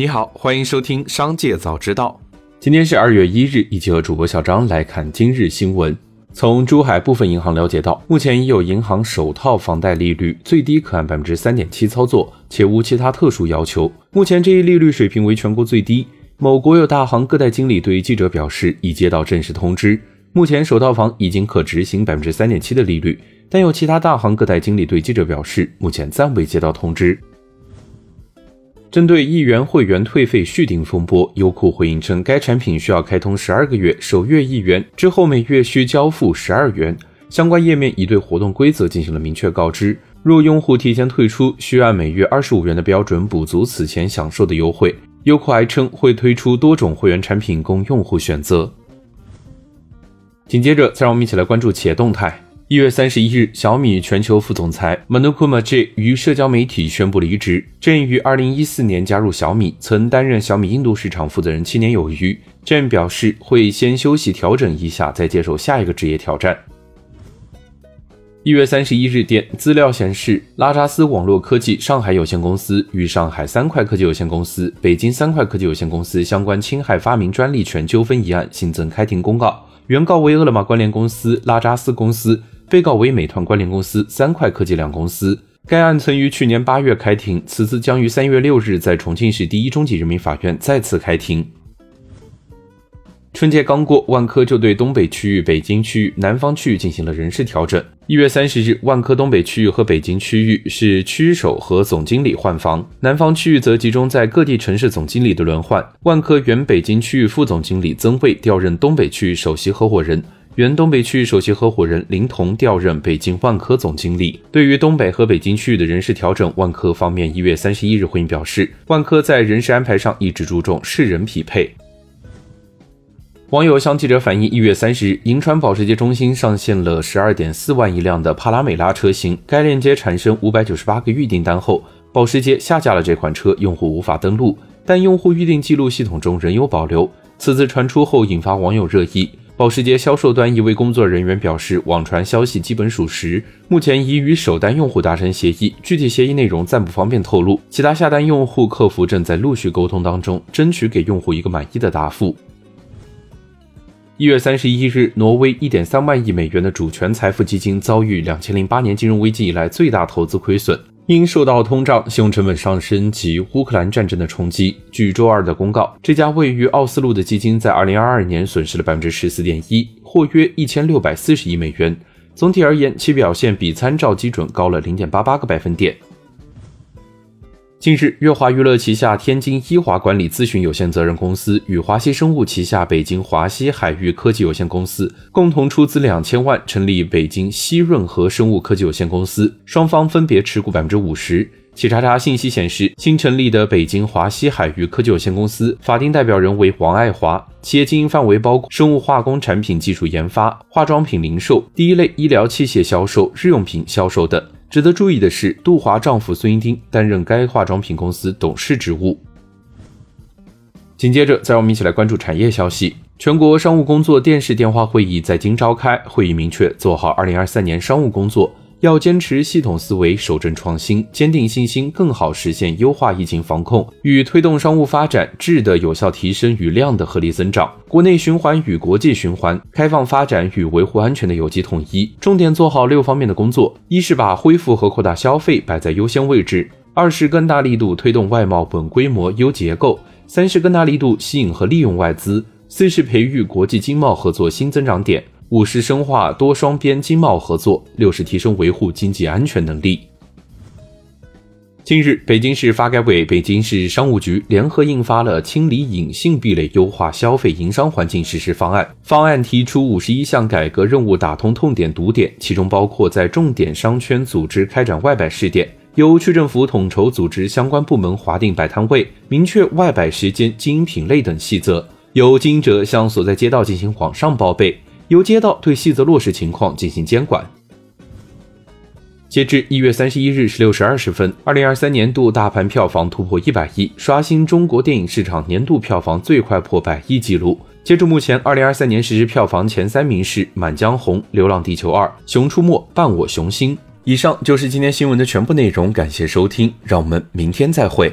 你好，欢迎收听《商界早知道》。今天是二月一日，一起和主播小张来看今日新闻。从珠海部分银行了解到，目前已有银行首套房贷利率最低可按百分之三点七操作，且无其他特殊要求。目前这一利率水平为全国最低。某国有大行各贷经理对记者表示，已接到正式通知，目前首套房已经可执行百分之三点七的利率。但有其他大行各贷经理对记者表示，目前暂未接到通知。针对一元会员退费续订风波，优酷回应称，该产品需要开通十二个月，首月一元，之后每月需交付十二元。相关页面已对活动规则进行了明确告知，若用户提前退出，需按每月二十五元的标准补足此前享受的优惠。优酷还称会推出多种会员产品供用户选择。紧接着，再让我们一起来关注企业动态。一月三十一日，小米全球副总裁 Manukuma J 于社交媒体宣布离职。J 于二零一四年加入小米，曾担任小米印度市场负责人七年有余。Jane 表示会先休息调整一下，再接受下一个职业挑战。一月三十一日电，资料显示，拉扎斯网络科技上海有限公司与上海三块科技有限公司、北京三块科技有限公司相关侵害发明专利权纠纷一案新增开庭公告，原告为饿了么关联公司、拉扎斯公司。被告为美团关联公司三块科技两公司。该案曾于去年八月开庭，此次将于三月六日在重庆市第一中级人民法院再次开庭。春节刚过，万科就对东北区域、北京区域、南方区域进行了人事调整。一月三十日，万科东北区域和北京区域是区首和总经理换房，南方区域则集中在各地城市总经理的轮换。万科原北京区域副总经理曾卫调任东北区域首席合伙人。原东北区域首席合伙人林彤调任北京万科总经理。对于东北和北京区域的人事调整，万科方面一月三十一日回应表示，万科在人事安排上一直注重是人匹配。网友向记者反映，一月三十日，银川保时捷中心上线了十二点四万一辆的帕拉梅拉车型，该链接产生五百九十八个预订单后，保时捷下架了这款车，用户无法登录，但用户预订记录系统中仍有保留。此次传出后，引发网友热议。保时捷销售端一位工作人员表示，网传消息基本属实，目前已与首单用户达成协议，具体协议内容暂不方便透露。其他下单用户客服正在陆续沟通当中，争取给用户一个满意的答复。一月三十一日，挪威一点三万亿美元的主权财富基金遭遇两千零八年金融危机以来最大投资亏损。因受到通胀、信用成本上升及乌克兰战争的冲击，据周二的公告，这家位于奥斯陆的基金在二零二二年损失了百分之十四点一，或约一千六百四十亿美元。总体而言，其表现比参照基准高了零点八八个百分点。近日，乐华娱乐旗下天津一华管理咨询有限责任公司与华西生物旗下北京华西海域科技有限公司共同出资两千万成立北京西润和生物科技有限公司，双方分别持股百分之五十。企查查信息显示，新成立的北京华西海域科技有限公司法定代表人为王爱华，企业经营范围包括生物化工产品技术研发、化妆品零售、第一类医疗器械销售、日用品销售等。值得注意的是，杜华丈夫孙英丁担任该化妆品公司董事职务。紧接着，再让我们一起来关注产业消息。全国商务工作电视电话会议在京召开，会议明确做好2023年商务工作。要坚持系统思维，守正创新，坚定信心，更好实现优化疫情防控与推动商务发展质的有效提升与量的合理增长，国内循环与国际循环，开放发展与维护安全的有机统一。重点做好六方面的工作：一是把恢复和扩大消费摆在优先位置；二是更大力度推动外贸稳规模优结构；三是更大力度吸引和利用外资；四是培育国际经贸合作新增长点。五是深化多双边经贸合作，六是提升维护经济安全能力。近日，北京市发改委、北京市商务局联合印发了《清理隐性壁垒、优化消费营商环境实施方案》。方案提出五十一项改革任务，打通痛点堵点，其中包括在重点商圈组织开展外摆试点，由区政府统筹组织相关部门划定摆摊位，明确外摆时间、经营品类等细则，由经营者向所在街道进行网上报备。由街道对细则落实情况进行监管。截至一月三十一日十六时二十分，二零二三年度大盘票房突破一百亿，刷新中国电影市场年度票房最快破百亿纪录。截至目前，二零二三年实时票房前三名是《满江红》《流浪地球二》《熊出没》《伴我雄心》。以上就是今天新闻的全部内容，感谢收听，让我们明天再会。